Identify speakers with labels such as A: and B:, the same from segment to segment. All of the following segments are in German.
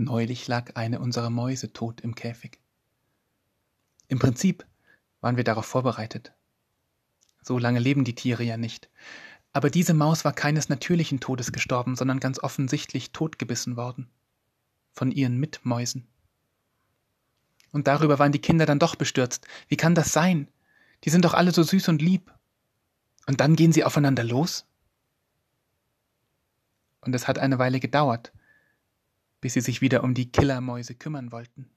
A: Neulich lag eine unserer Mäuse tot im Käfig. Im Prinzip waren wir darauf vorbereitet. So lange leben die Tiere ja nicht. Aber diese Maus war keines natürlichen Todes gestorben, sondern ganz offensichtlich totgebissen worden. Von ihren Mitmäusen. Und darüber waren die Kinder dann doch bestürzt. Wie kann das sein? Die sind doch alle so süß und lieb. Und dann gehen sie aufeinander los? Und es hat eine Weile gedauert, bis sie sich wieder um die Killermäuse kümmern wollten.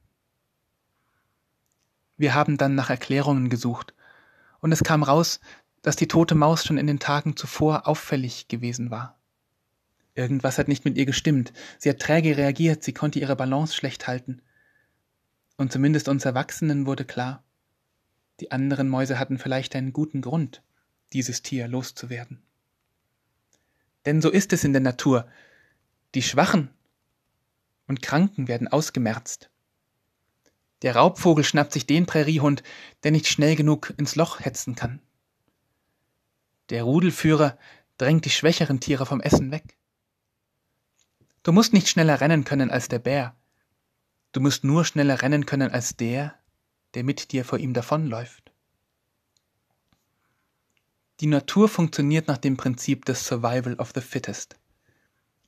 A: Wir haben dann nach Erklärungen gesucht, und es kam raus, dass die tote Maus schon in den Tagen zuvor auffällig gewesen war. Irgendwas hat nicht mit ihr gestimmt, sie hat träge reagiert, sie konnte ihre Balance schlecht halten. Und zumindest uns Erwachsenen wurde klar, die anderen Mäuse hatten vielleicht einen guten Grund, dieses Tier loszuwerden. Denn so ist es in der Natur. Die Schwachen und Kranken werden ausgemerzt. Der Raubvogel schnappt sich den Präriehund, der nicht schnell genug ins Loch hetzen kann. Der Rudelführer drängt die schwächeren Tiere vom Essen weg. Du musst nicht schneller rennen können als der Bär. Du musst nur schneller rennen können als der, der mit dir vor ihm davonläuft. Die Natur funktioniert nach dem Prinzip des Survival of the Fittest.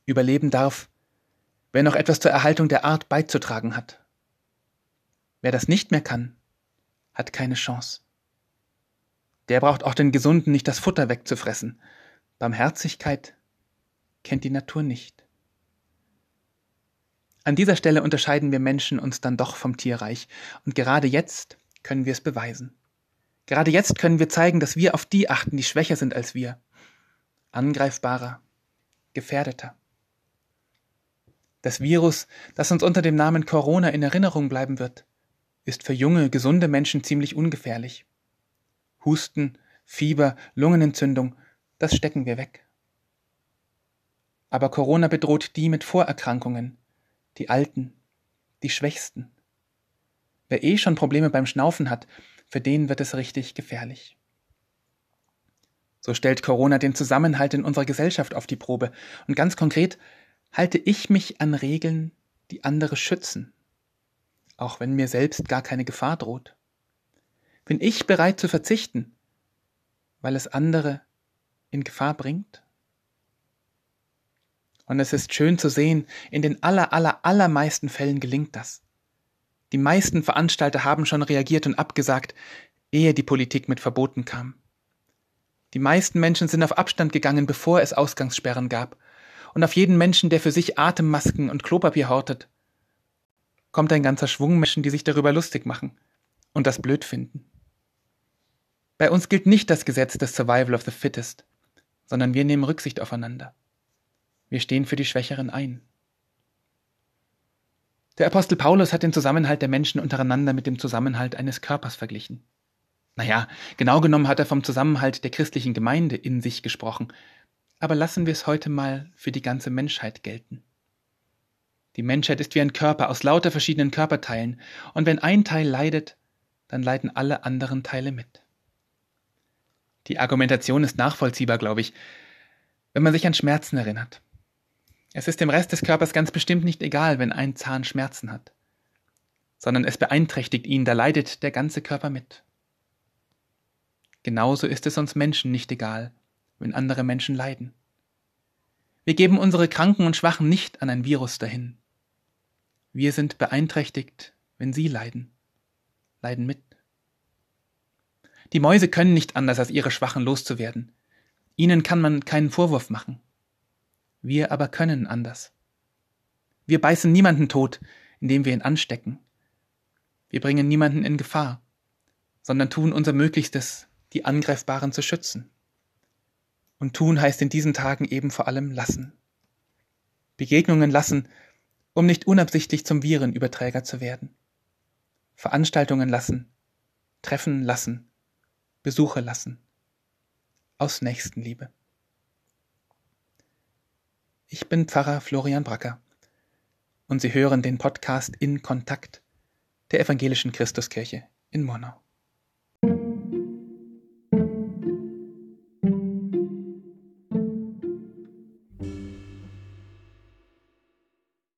A: Überleben darf, wer noch etwas zur Erhaltung der Art beizutragen hat. Wer das nicht mehr kann, hat keine Chance. Der braucht auch den Gesunden nicht das Futter wegzufressen. Barmherzigkeit kennt die Natur nicht. An dieser Stelle unterscheiden wir Menschen uns dann doch vom Tierreich, und gerade jetzt können wir es beweisen. Gerade jetzt können wir zeigen, dass wir auf die achten, die schwächer sind als wir. Angreifbarer, gefährdeter. Das Virus, das uns unter dem Namen Corona in Erinnerung bleiben wird, ist für junge, gesunde Menschen ziemlich ungefährlich. Husten, Fieber, Lungenentzündung, das stecken wir weg. Aber Corona bedroht die mit Vorerkrankungen, die Alten, die Schwächsten. Wer eh schon Probleme beim Schnaufen hat, für den wird es richtig gefährlich. So stellt Corona den Zusammenhalt in unserer Gesellschaft auf die Probe. Und ganz konkret halte ich mich an Regeln, die andere schützen, auch wenn mir selbst gar keine Gefahr droht. Bin ich bereit zu verzichten, weil es andere in Gefahr bringt? Und es ist schön zu sehen, in den aller, aller, allermeisten Fällen gelingt das. Die meisten Veranstalter haben schon reagiert und abgesagt, ehe die Politik mit Verboten kam. Die meisten Menschen sind auf Abstand gegangen, bevor es Ausgangssperren gab. Und auf jeden Menschen, der für sich Atemmasken und Klopapier hortet, kommt ein ganzer Schwung Menschen, die sich darüber lustig machen und das blöd finden. Bei uns gilt nicht das Gesetz des Survival of the Fittest, sondern wir nehmen Rücksicht aufeinander. Wir stehen für die Schwächeren ein. Der Apostel Paulus hat den Zusammenhalt der Menschen untereinander mit dem Zusammenhalt eines Körpers verglichen. Naja, genau genommen hat er vom Zusammenhalt der christlichen Gemeinde in sich gesprochen, aber lassen wir es heute mal für die ganze Menschheit gelten. Die Menschheit ist wie ein Körper aus lauter verschiedenen Körperteilen, und wenn ein Teil leidet, dann leiden alle anderen Teile mit. Die Argumentation ist nachvollziehbar, glaube ich, wenn man sich an Schmerzen erinnert. Es ist dem Rest des Körpers ganz bestimmt nicht egal, wenn ein Zahn Schmerzen hat, sondern es beeinträchtigt ihn, da leidet der ganze Körper mit. Genauso ist es uns Menschen nicht egal, wenn andere Menschen leiden. Wir geben unsere Kranken und Schwachen nicht an ein Virus dahin. Wir sind beeinträchtigt, wenn sie leiden, leiden mit. Die Mäuse können nicht anders, als ihre Schwachen loszuwerden. Ihnen kann man keinen Vorwurf machen. Wir aber können anders. Wir beißen niemanden tot, indem wir ihn anstecken. Wir bringen niemanden in Gefahr, sondern tun unser Möglichstes, die Angreifbaren zu schützen. Und tun heißt in diesen Tagen eben vor allem lassen. Begegnungen lassen, um nicht unabsichtlich zum Virenüberträger zu werden. Veranstaltungen lassen, Treffen lassen, Besuche lassen. Aus Nächstenliebe. Ich bin Pfarrer Florian Bracker und Sie hören den Podcast in Kontakt der Evangelischen Christuskirche in Monau.